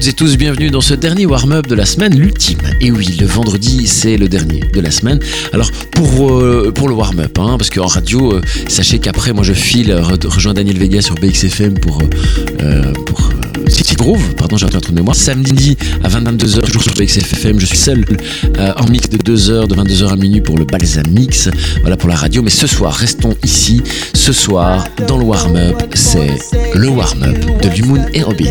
Toutes et tous, bienvenue dans ce dernier warm-up de la semaine, l'ultime. Et oui, le vendredi, c'est le dernier de la semaine. Alors, pour, euh, pour le warm-up, hein, parce qu'en radio, euh, sachez qu'après, moi je file, euh, rejoins Daniel Vega sur BXFM pour, euh, pour City Groove, pardon, j'ai un trou de mémoire. Samedi à 22h, toujours sur BXFM, je suis seul en mix de 2h, de 22h à minuit pour le Balsam Mix. Voilà pour la radio, mais ce soir, restons ici. Ce soir, dans le warm-up, c'est le warm-up de Lumoon et Robin.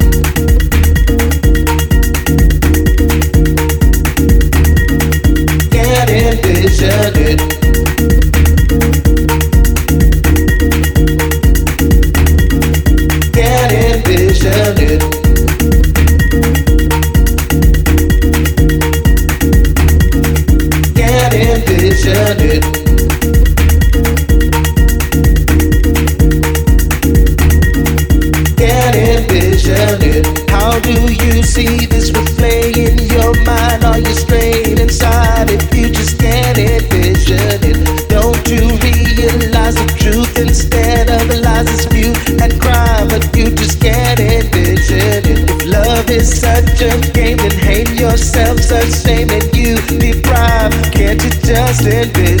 Can't you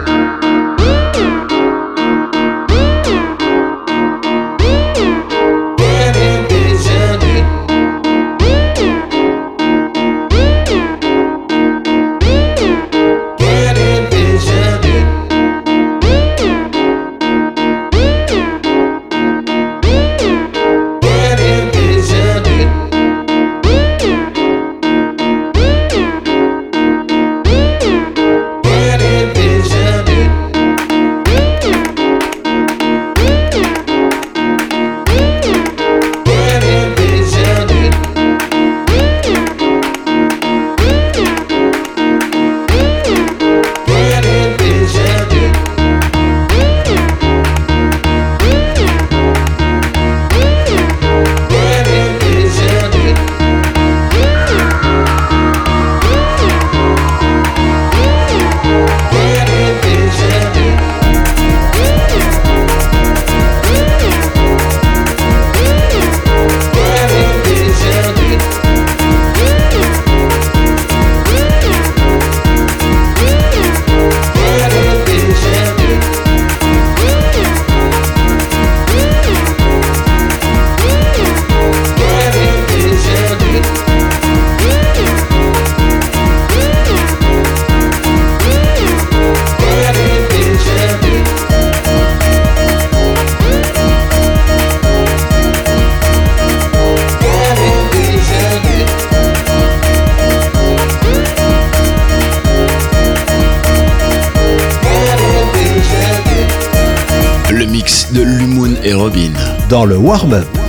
par le warm-up.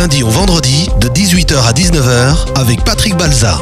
Lundi au vendredi de 18h à 19h avec Patrick Balza.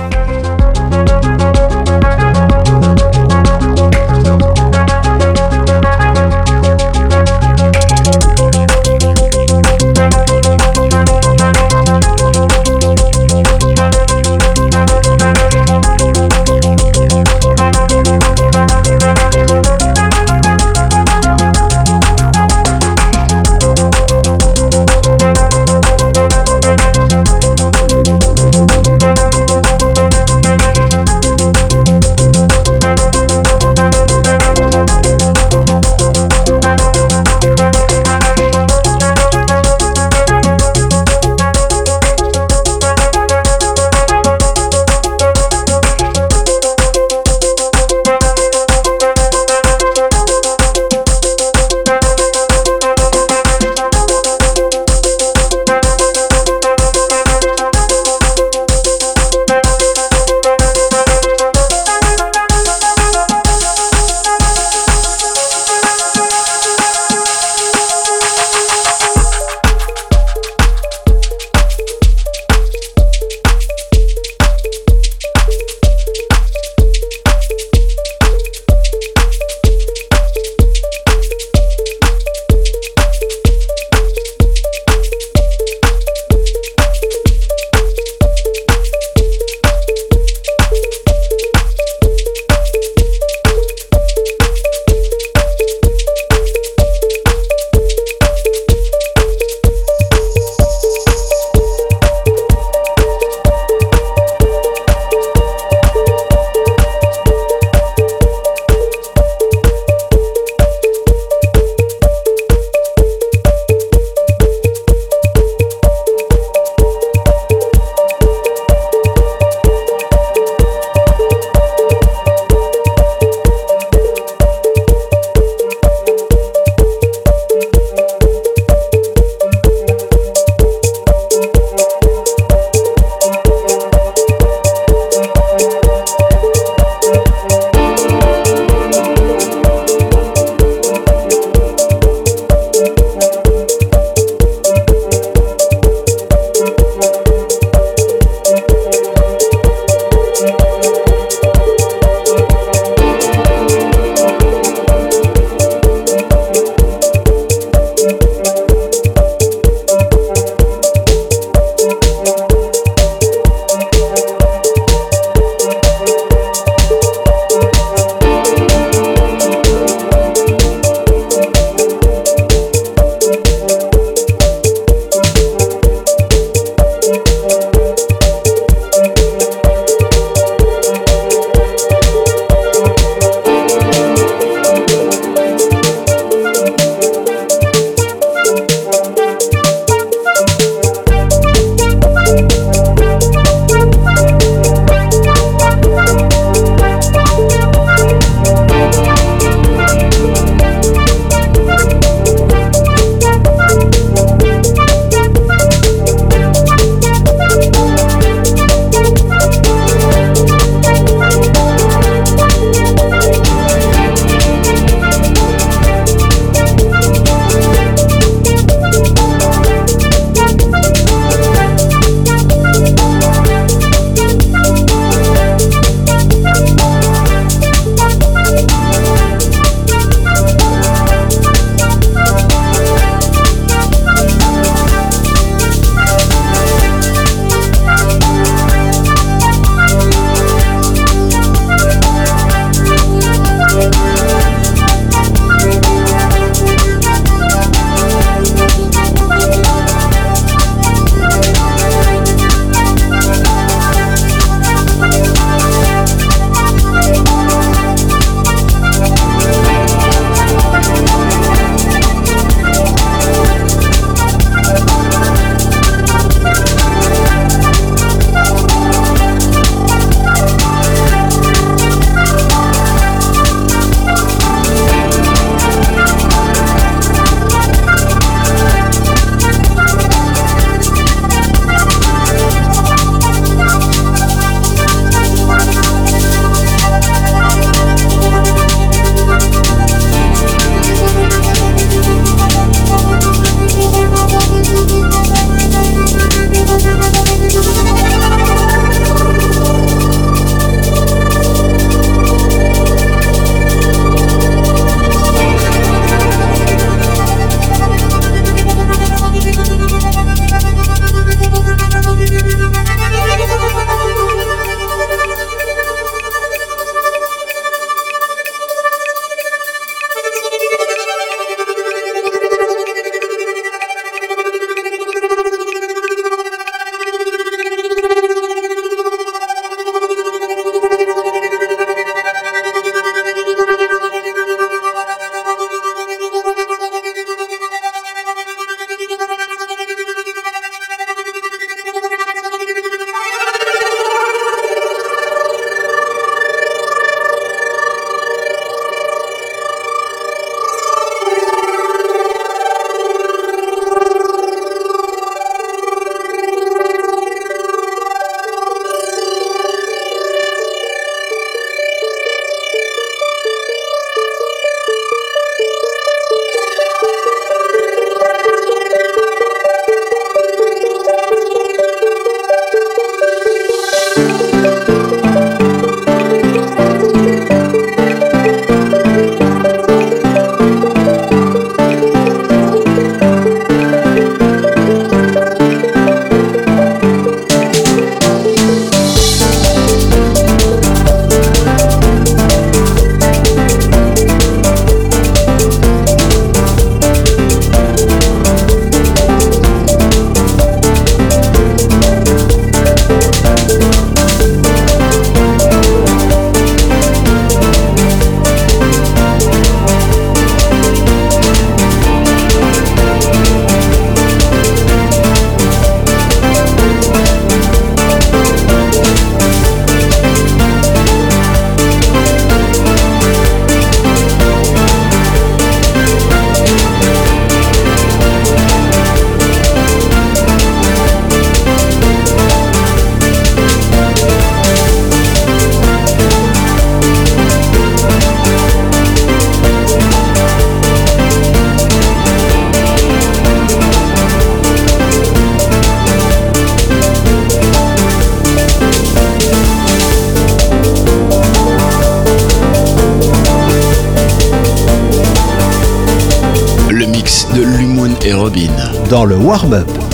Dans le warm-up.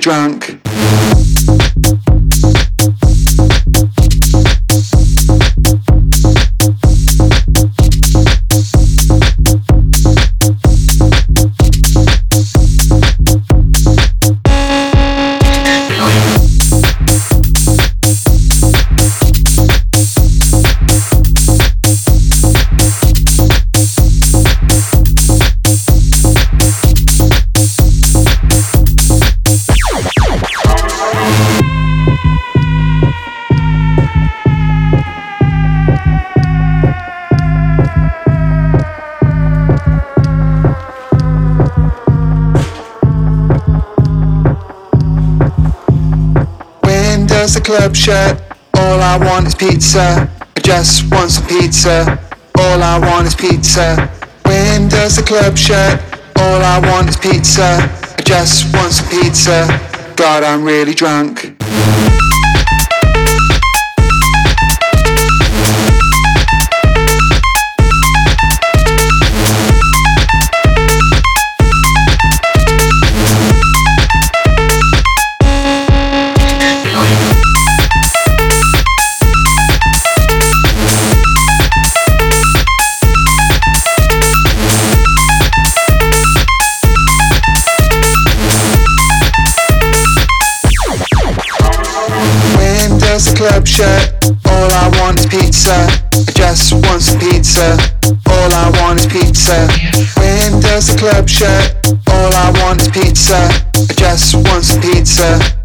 drunk shirt. All I want is pizza. I just want some pizza. All I want is pizza. When does the club shut? All I want is pizza. I just want some pizza. God, I'm really drunk. Shirt. All I want is pizza. I just want some pizza. All I want is pizza. When does the club shut? All I want is pizza. I just want some pizza.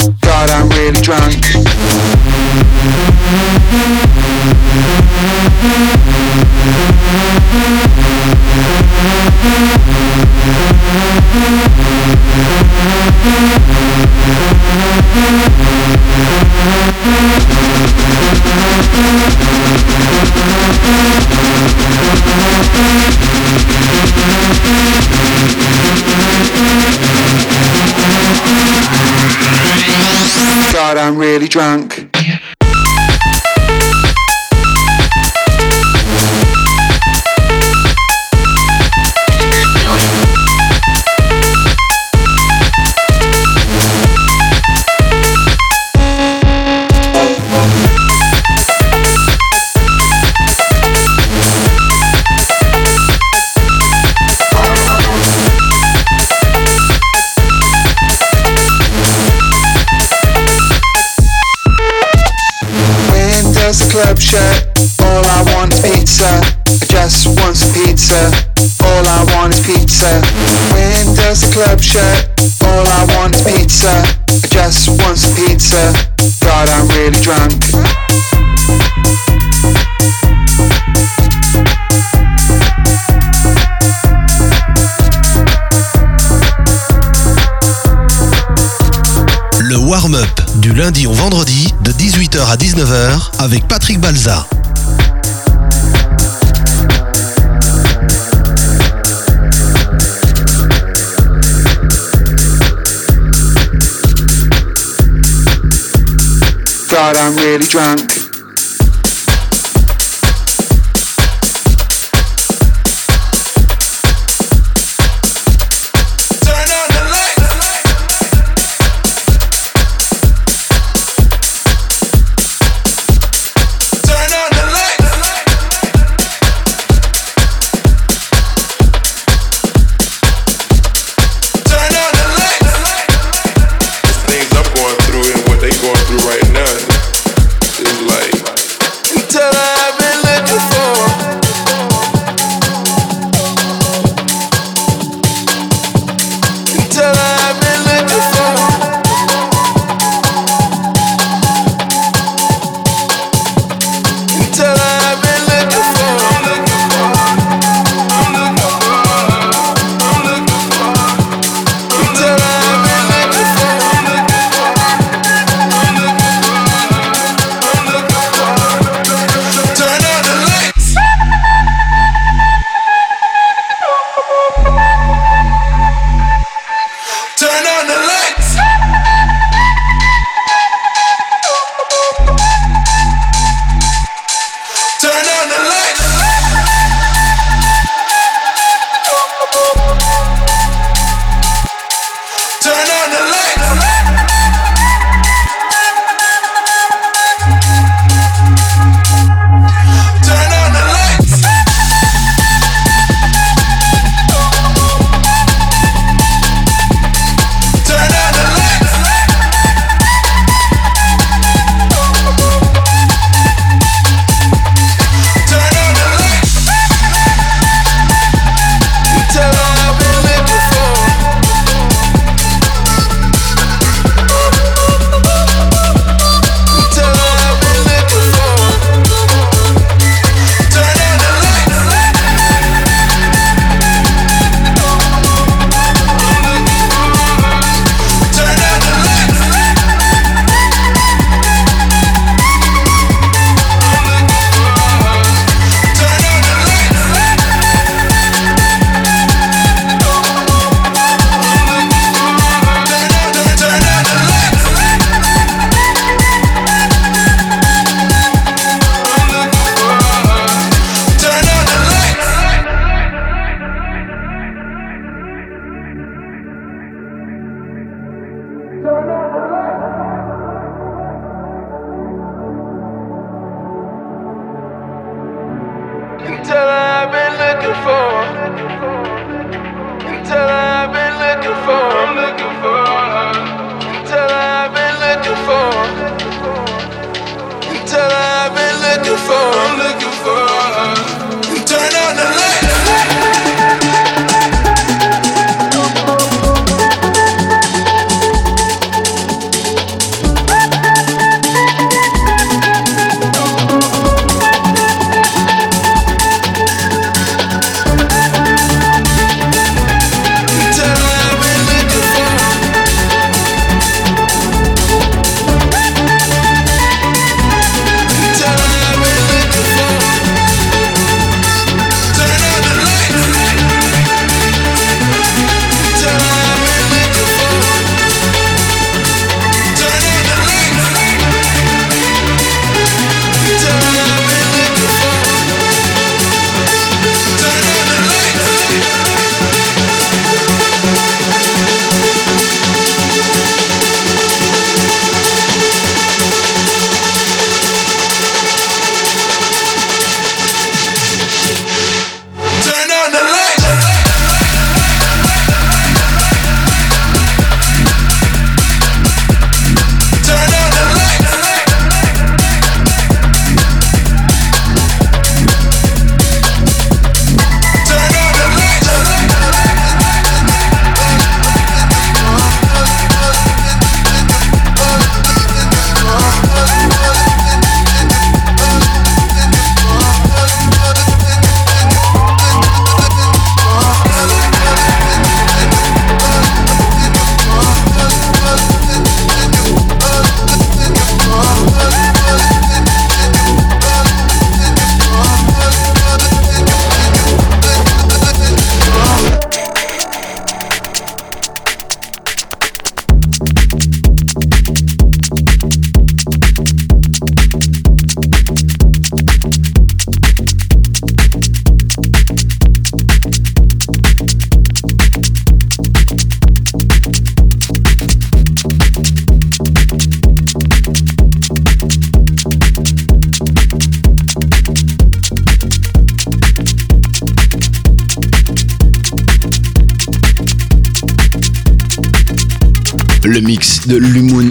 Club shirt. All I want is pizza. I just want some pizza. All I want is pizza. When does the club shut? All I want is pizza. I just want some pizza. God, I'm really drunk. À 19h avec Patrick Balza. I'm really drunk.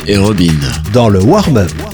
Et Robin. Dans le warm-up.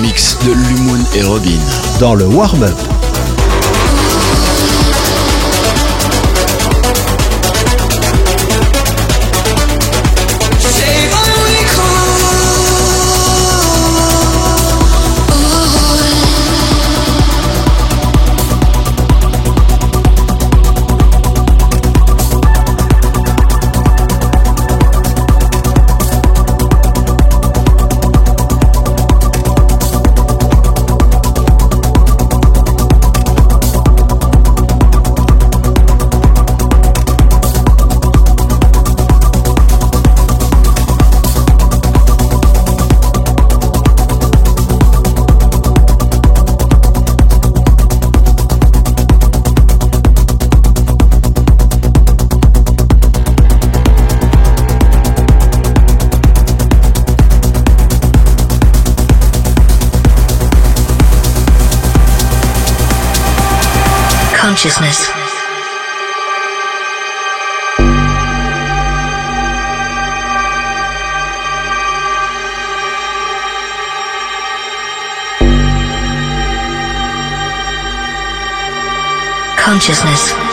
Mix de Lumoun et Robin. Dans le warm-up. Consciousness. Consciousness.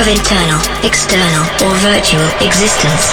Of internal, external, or virtual existence.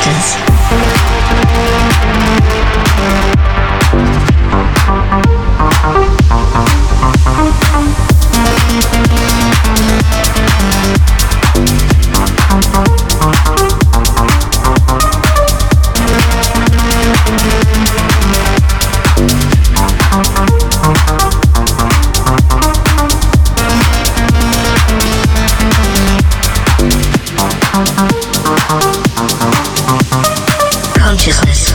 Existence. Consciousness. Consciousness.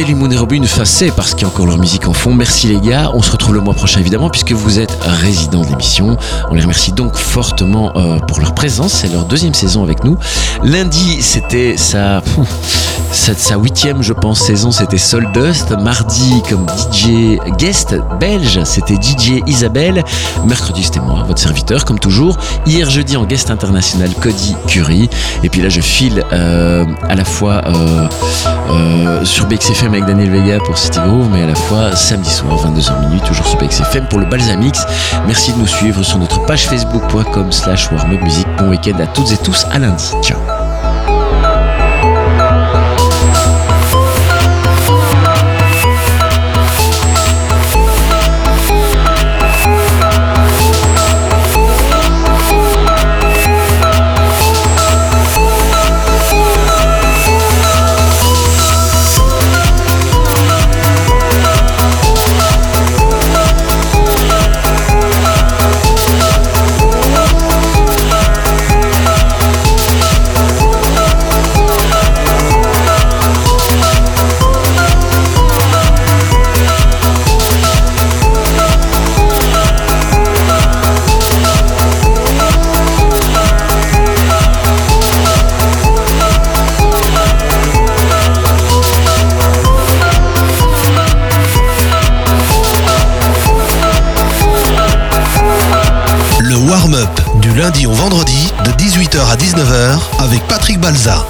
C'était et Robin. C'est parce qu'il y a encore leur musique en fond. Merci les gars. On se retrouve le mois prochain évidemment puisque vous êtes résidents de l'émission. On les remercie donc fortement euh, pour leur présence. C'est leur deuxième saison avec nous. Lundi, c'était sa, sa, huitième, je pense, saison. C'était Soul Dust. Mardi, comme DJ guest belge, c'était DJ Isabelle. Mercredi, c'était moi, votre serviteur, comme toujours. Hier, jeudi, en guest international, Cody Curie. Et puis là, je file euh, à la fois euh, sur BXFM avec Daniel Vega pour City Groove, mais à la fois samedi soir, 22h minuit, toujours sur BXFM pour le Balsamix. Merci de nous suivre sur notre page facebook.com slash warmupmusic. Bon week-end à toutes et tous, à lundi. Ciao. Lundi au vendredi de 18h à 19h avec Patrick Balza.